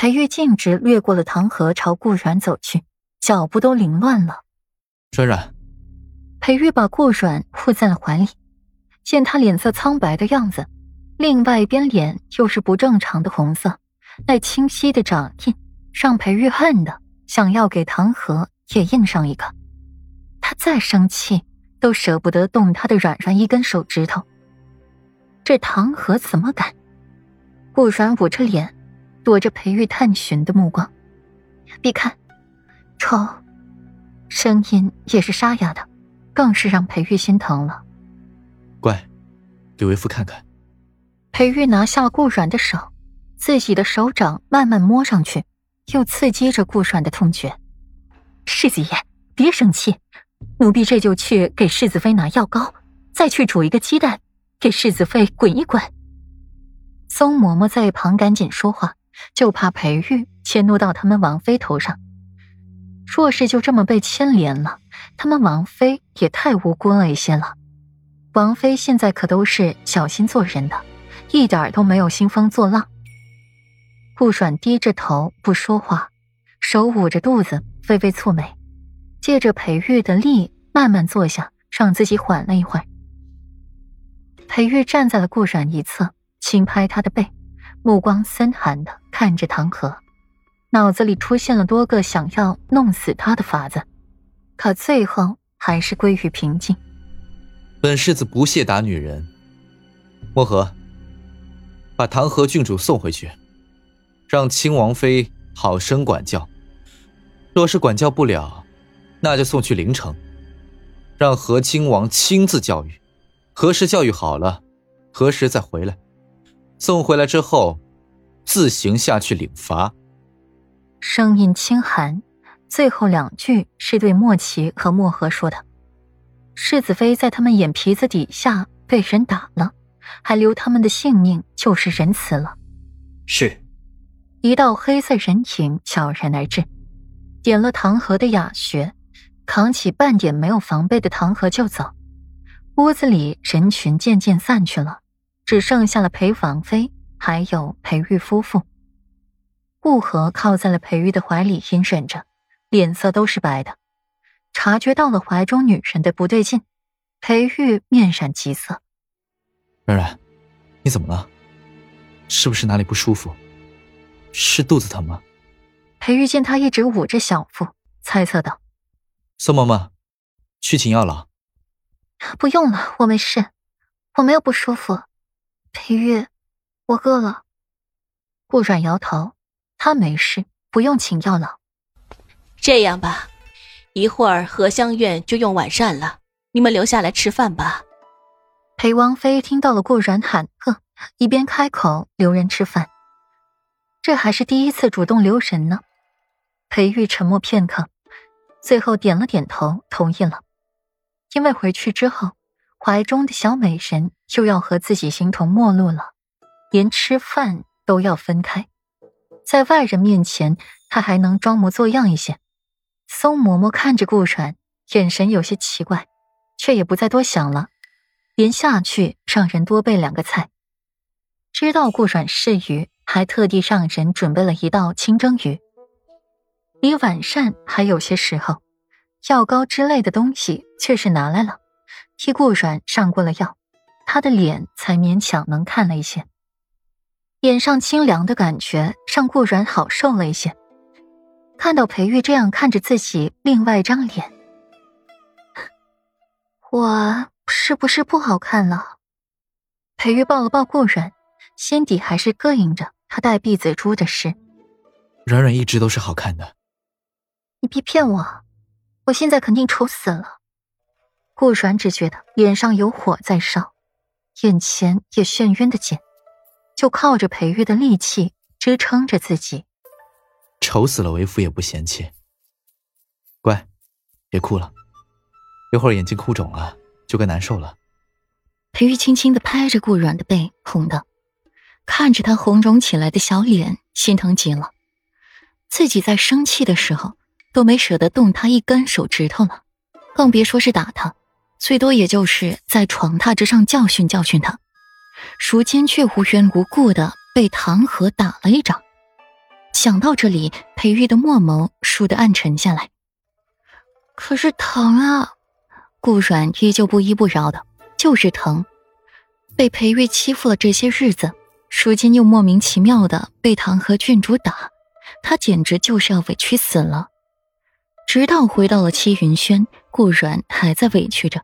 裴玉径直掠过了唐河，朝顾阮走去，脚步都凌乱了。软软，裴玉把顾阮护在了怀里，见他脸色苍白的样子，另外一边脸又是不正常的红色，那清晰的掌印让裴玉恨的想要给唐河也印上一个。他再生气都舍不得动他的软软一根手指头。这唐河怎么敢？顾软捂着脸，躲着裴玉探寻的目光，别看，丑，声音也是沙哑的，更是让裴玉心疼了。乖，给为夫看看。裴玉拿下了顾软的手，自己的手掌慢慢摸上去，又刺激着顾软的痛觉。世子爷，别生气，奴婢这就去给世子妃拿药膏，再去煮一个鸡蛋。给世子妃滚一滚。宋嬷嬷在一旁赶紧说话，就怕裴玉迁怒到他们王妃头上。若是就这么被牵连了，他们王妃也太无辜了一些了。王妃现在可都是小心做人的，一点都没有兴风作浪。顾阮低着头不说话，手捂着肚子，微微蹙眉，借着裴玉的力慢慢坐下，让自己缓了一会儿。裴玉站在了顾阮一侧，轻拍他的背，目光森寒的看着唐河，脑子里出现了多个想要弄死他的法子，可最后还是归于平静。本世子不屑打女人。墨河，把唐河郡主送回去，让亲王妃好生管教。若是管教不了，那就送去灵城，让和亲王亲自教育。何时教育好了，何时再回来。送回来之后，自行下去领罚。声音轻寒，最后两句是对莫奇和莫河说的。世子妃在他们眼皮子底下被人打了，还留他们的性命，就是仁慈了。是。一道黑色人影悄然而至，点了唐河的哑穴，扛起半点没有防备的唐河就走。屋子里人群渐渐散去了，只剩下了裴王妃还有裴玉夫妇。顾河靠在了裴玉的怀里，隐忍着，脸色都是白的。察觉到了怀中女人的不对劲，裴玉面闪急色。软软，你怎么了？是不是哪里不舒服？是肚子疼吗？裴玉见他一直捂着小腹，猜测道：“宋嬷嬷，去请药了。”不用了，我没事，我没有不舒服。裴玉，我饿了。顾阮摇头，他没事，不用请药了。这样吧，一会儿荷香院就用晚膳了，你们留下来吃饭吧。裴王妃听到了顾阮喊饿，一边开口留人吃饭。这还是第一次主动留人呢。裴玉沉默片刻，最后点了点头，同意了。因为回去之后，怀中的小美人又要和自己形同陌路了，连吃饭都要分开。在外人面前，她还能装模作样一些。宋嬷嬷看着顾阮，眼神有些奇怪，却也不再多想了，连下去让人多备两个菜。知道顾阮是鱼，还特地让人准备了一道清蒸鱼。离晚膳还有些时候。药膏之类的东西却是拿来了，替顾阮上过了药，他的脸才勉强能看了一些。脸上清凉的感觉让顾然好受了一些。看到裴玉这样看着自己另外一张脸，我是不是不好看了？裴玉抱了抱顾阮，心底还是膈应着他带闭嘴猪的事。软软一直都是好看的，你别骗我。我现在肯定丑死了。顾阮只觉得脸上有火在烧，眼前也眩晕的紧，就靠着裴玉的力气支撑着自己。丑死了，为夫也不嫌弃。乖，别哭了，一会儿眼睛哭肿了就该难受了。裴玉轻轻的拍着顾阮的背，哄道：“看着他红肿起来的小脸，心疼极了。自己在生气的时候。”都没舍得动他一根手指头了，更别说是打他，最多也就是在床榻之上教训教训他。如今却无缘无故的被唐河打了一掌，想到这里，裴玉的墨眸倏地暗沉下来。可是疼啊！顾阮依旧不依不饶的，就是疼。被裴玉欺负了这些日子，如今又莫名其妙的被唐河郡主打，他简直就是要委屈死了。直到回到了七云轩，顾阮还在委屈着。